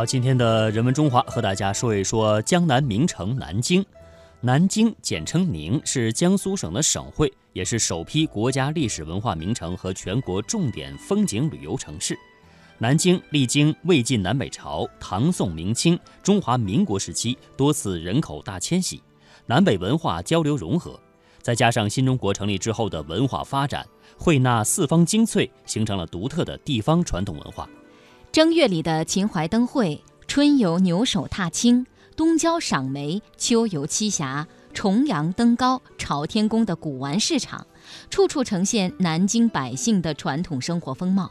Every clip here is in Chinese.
好，今天的人文中华和大家说一说江南名城南京。南京简称宁，是江苏省的省会，也是首批国家历史文化名城和全国重点风景旅游城市。南京历经魏晋南北朝、唐宋明清、中华民国时期多次人口大迁徙，南北文化交流融合，再加上新中国成立之后的文化发展，汇纳四方精粹，形成了独特的地方传统文化。正月里的秦淮灯会，春游牛首踏青，冬郊赏梅，秋游栖霞，重阳登高，朝天宫的古玩市场，处处呈现南京百姓的传统生活风貌。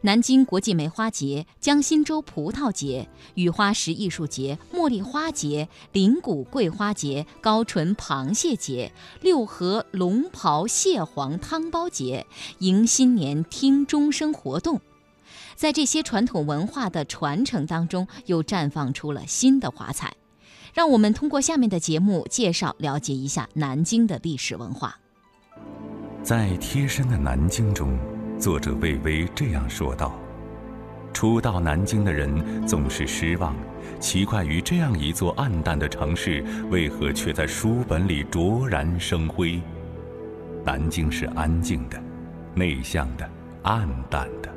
南京国际梅花节、江心洲葡萄节、雨花石艺术节、茉莉花节、灵谷桂花节、高淳螃蟹节、六合龙袍蟹黄汤包节，迎新年听钟声活动。在这些传统文化的传承当中，又绽放出了新的华彩。让我们通过下面的节目介绍了解一下南京的历史文化。在贴身的南京中，作者魏巍这样说道：“初到南京的人总是失望，奇怪于这样一座暗淡的城市，为何却在书本里灼然生辉？南京是安静的、内向的、暗淡的。”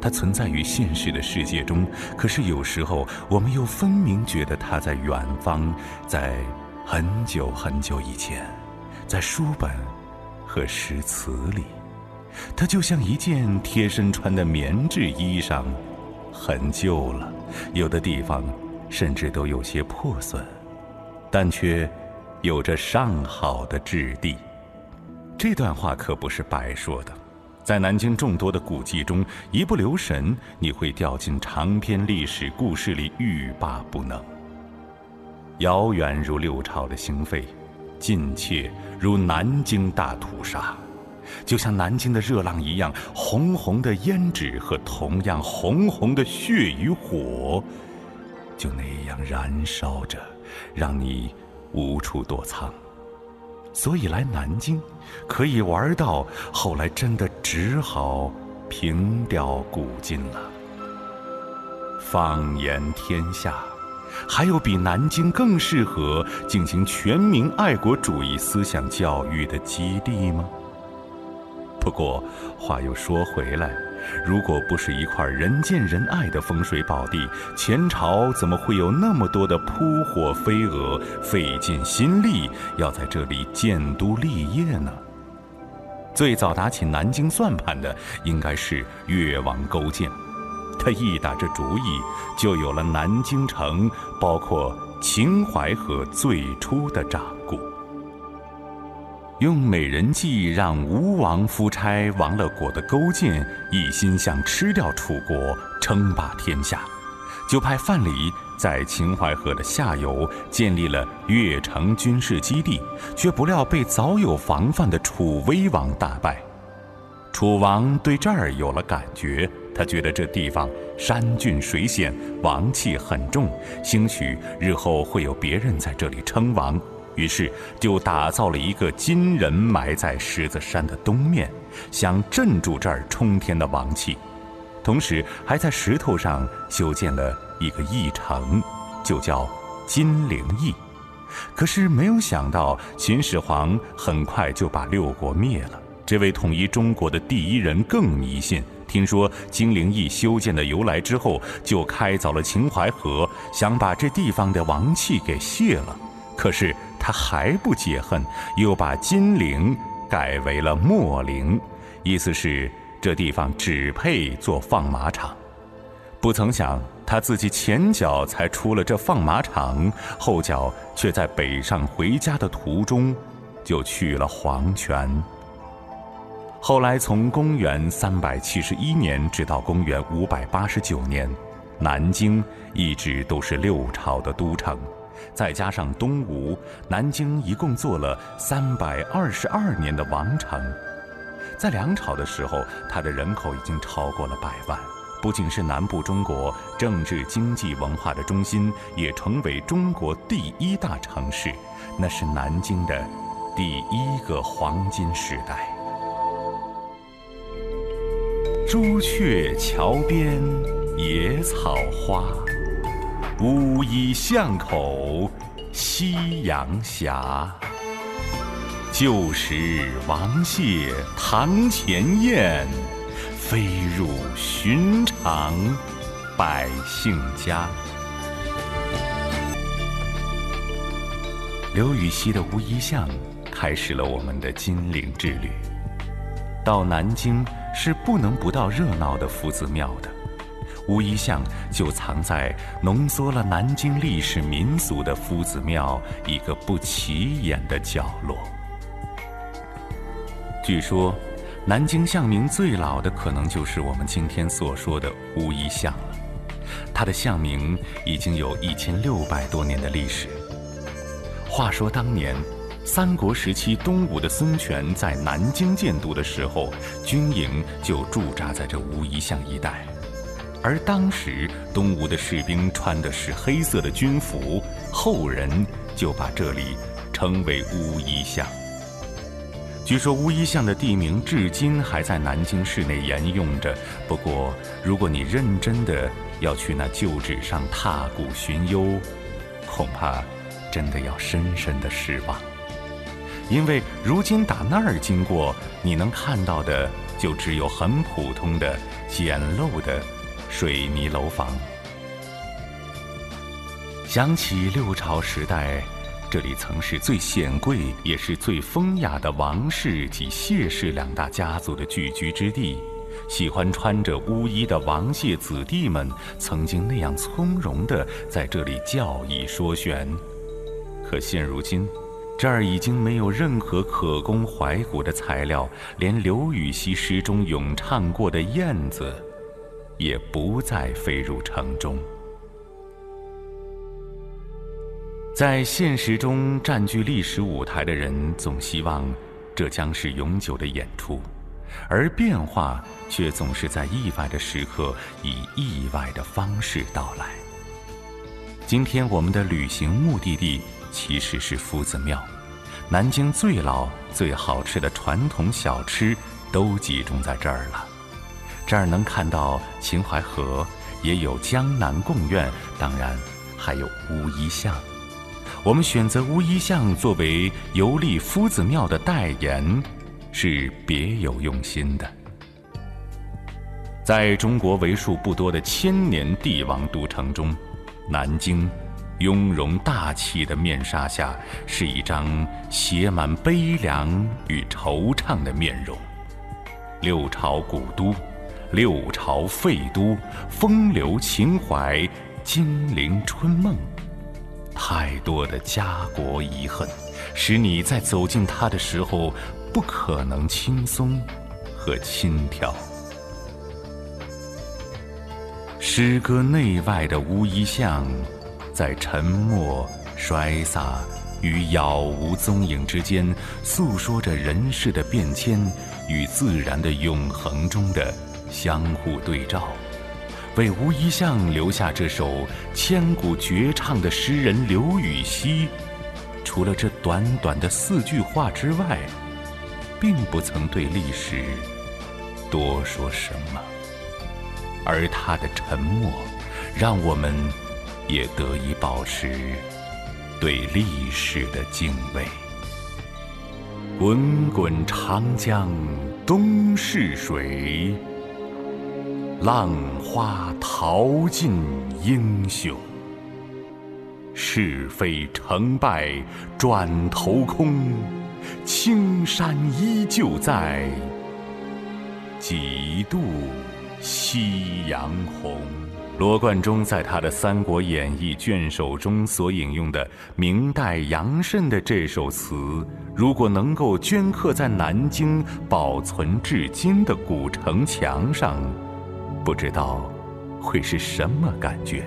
它存在于现实的世界中，可是有时候我们又分明觉得它在远方，在很久很久以前，在书本和诗词里。它就像一件贴身穿的棉质衣裳，很旧了，有的地方甚至都有些破损，但却有着上好的质地。这段话可不是白说的。在南京众多的古迹中，一不留神，你会掉进长篇历史故事里，欲罢不能。遥远如六朝的兴废，近切如南京大屠杀，就像南京的热浪一样，红红的胭脂和同样红红的血与火，就那样燃烧着，让你无处躲藏。所以来南京，可以玩到后来，真的只好凭吊古今了。放眼天下，还有比南京更适合进行全民爱国主义思想教育的基地吗？不过话又说回来。如果不是一块人见人爱的风水宝地，前朝怎么会有那么多的扑火飞蛾，费尽心力要在这里建都立业呢？最早打起南京算盘的，应该是越王勾践。他一打这主意，就有了南京城，包括秦淮河最初的掌。用美人计让吴王夫差亡了国的勾践，一心想吃掉楚国，称霸天下，就派范蠡在秦淮河的下游建立了越城军事基地，却不料被早有防范的楚威王大败。楚王对这儿有了感觉，他觉得这地方山峻水险，王气很重，兴许日后会有别人在这里称王。于是就打造了一个金人埋在狮子山的东面，想镇住这儿冲天的王气，同时还在石头上修建了一个驿城，就叫金陵驿。可是没有想到，秦始皇很快就把六国灭了。这位统一中国的第一人更迷信，听说金陵驿修建的由来之后，就开凿了秦淮河，想把这地方的王气给泄了。可是。他还不解恨，又把金陵改为了墨陵，意思是这地方只配做放马场。不曾想他自己前脚才出了这放马场，后脚却在北上回家的途中就去了黄泉。后来从公元三百七十一年直到公元五百八十九年，南京一直都是六朝的都城。再加上东吴，南京一共做了三百二十二年的王城。在梁朝的时候，它的人口已经超过了百万，不仅是南部中国政治、经济、文化的中心，也成为中国第一大城市。那是南京的第一个黄金时代。朱雀桥边野草花。乌衣巷口夕阳斜。旧时王谢堂前燕，飞入寻常百姓家。刘禹锡的乌衣巷，开始了我们的金陵之旅。到南京是不能不到热闹的夫子庙的，乌衣巷就藏在浓缩了南京历史民俗的夫子庙一个不起眼的角落。据说，南京巷名最老的可能就是我们今天所说的乌衣巷了。它的巷名已经有一千六百多年的历史。话说当年，三国时期东吴的孙权在南京建都的时候，军营就驻扎在这乌衣巷一带，而当时东吴的士兵穿的是黑色的军服，后人就把这里称为乌衣巷。据说乌衣巷的地名至今还在南京市内沿用着。不过，如果你认真的要去那旧址上踏古寻幽，恐怕真的要深深的失望。因为如今打那儿经过，你能看到的就只有很普通的、简陋的水泥楼房。想起六朝时代。这里曾是最显贵也是最风雅的王氏及谢氏两大家族的聚居之地，喜欢穿着乌衣的王谢子弟们曾经那样从容地在这里教义说玄。可现如今，这儿已经没有任何可供怀古的材料，连刘禹锡诗中咏唱过的燕子，也不再飞入城中。在现实中占据历史舞台的人，总希望这将是永久的演出，而变化却总是在意外的时刻以意外的方式到来。今天我们的旅行目的地其实是夫子庙，南京最老、最好吃的传统小吃都集中在这儿了。这儿能看到秦淮河，也有江南贡院，当然还有乌衣巷。我们选择乌衣巷作为游历夫子庙的代言，是别有用心的。在中国为数不多的千年帝王都城中，南京雍容大气的面纱下，是一张写满悲凉与惆怅的面容。六朝古都，六朝废都，风流情怀，金陵春梦。太多的家国遗恨，使你在走进它的时候，不可能轻松和轻佻。诗歌内外的乌衣巷，在沉默、衰洒与杳无踪影之间，诉说着人世的变迁与自然的永恒中的相互对照。为乌衣巷留下这首千古绝唱的诗人刘禹锡，除了这短短的四句话之外，并不曾对历史多说什么。而他的沉默，让我们也得以保持对历史的敬畏。滚滚长江东逝水。浪花淘尽英雄，是非成败转头空，青山依旧在，几度夕阳红。罗贯中在他的《三国演义》卷首中所引用的明代杨慎的这首词，如果能够镌刻在南京保存至今的古城墙上。不知道会是什么感觉。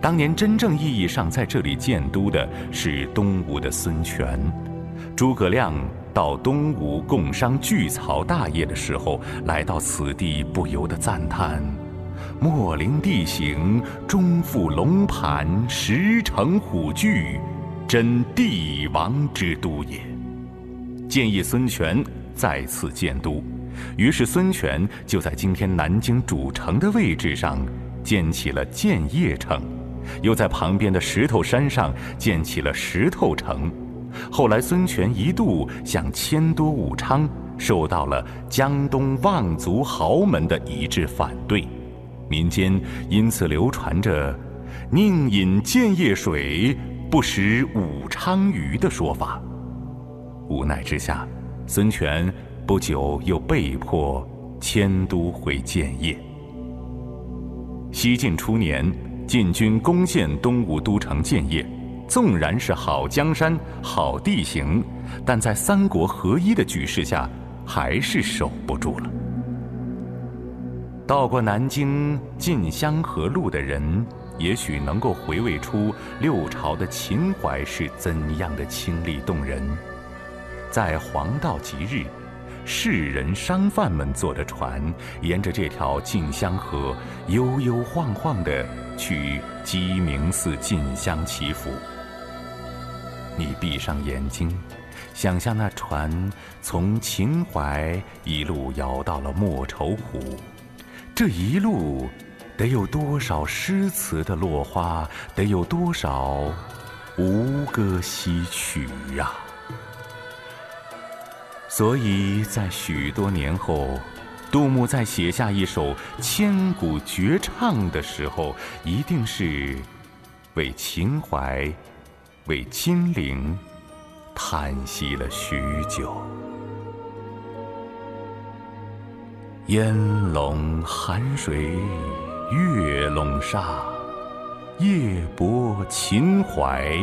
当年真正意义上在这里建都的是东吴的孙权，诸葛亮到东吴共商聚曹大业的时候，来到此地，不由得赞叹：“莫陵地形，中附龙盘，石城虎踞，真帝王之都也。”建议孙权再次建都。于是，孙权就在今天南京主城的位置上建起了建业城，又在旁边的石头山上建起了石头城。后来孙权一度想迁都武昌，受到了江东望族豪门的一致反对，民间因此流传着“宁饮建业水，不食武昌鱼”的说法。无奈之下，孙权不久又被迫迁都回建业。西晋初年，晋军攻陷东吴都城建业，纵然是好江山、好地形，但在三国合一的局势下，还是守不住了。到过南京晋香河路的人，也许能够回味出六朝的秦淮是怎样的清丽动人。在黄道吉日，士人商贩们坐着船，沿着这条晋香河悠悠晃晃地去鸡鸣寺进香祈福。你闭上眼睛，想象那船从秦淮一路摇到了莫愁湖，这一路得有多少诗词的落花，得有多少吴歌西曲啊！所以在许多年后，杜牧在写下一首千古绝唱的时候，一定是为秦淮、为金陵叹息了许久。烟笼寒水月笼沙，夜泊秦淮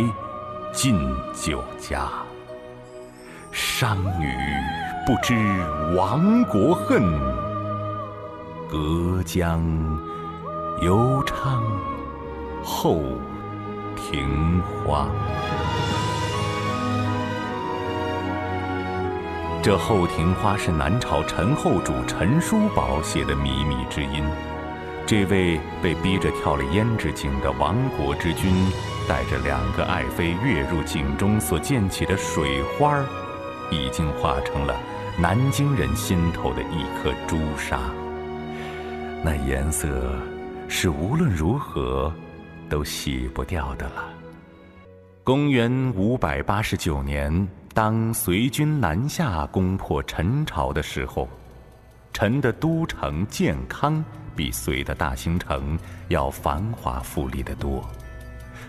近酒家。商女不知亡国恨，隔江犹唱后庭花。这后庭花是南朝陈后主陈叔宝写的靡靡之音。这位被逼着跳了胭脂井的亡国之君，带着两个爱妃跃入井中所溅起的水花儿。已经化成了南京人心头的一颗朱砂，那颜色是无论如何都洗不掉的了。公元五百八十九年，当隋军南下攻破陈朝的时候，陈的都城建康比隋的大兴城要繁华富丽得多。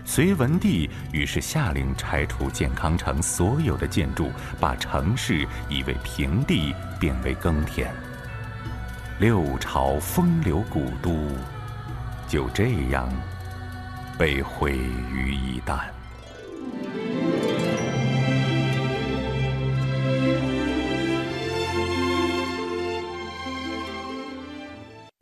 隋文帝于是下令拆除健康城所有的建筑，把城市夷为平地，变为耕田。六朝风流古都，就这样被毁于一旦。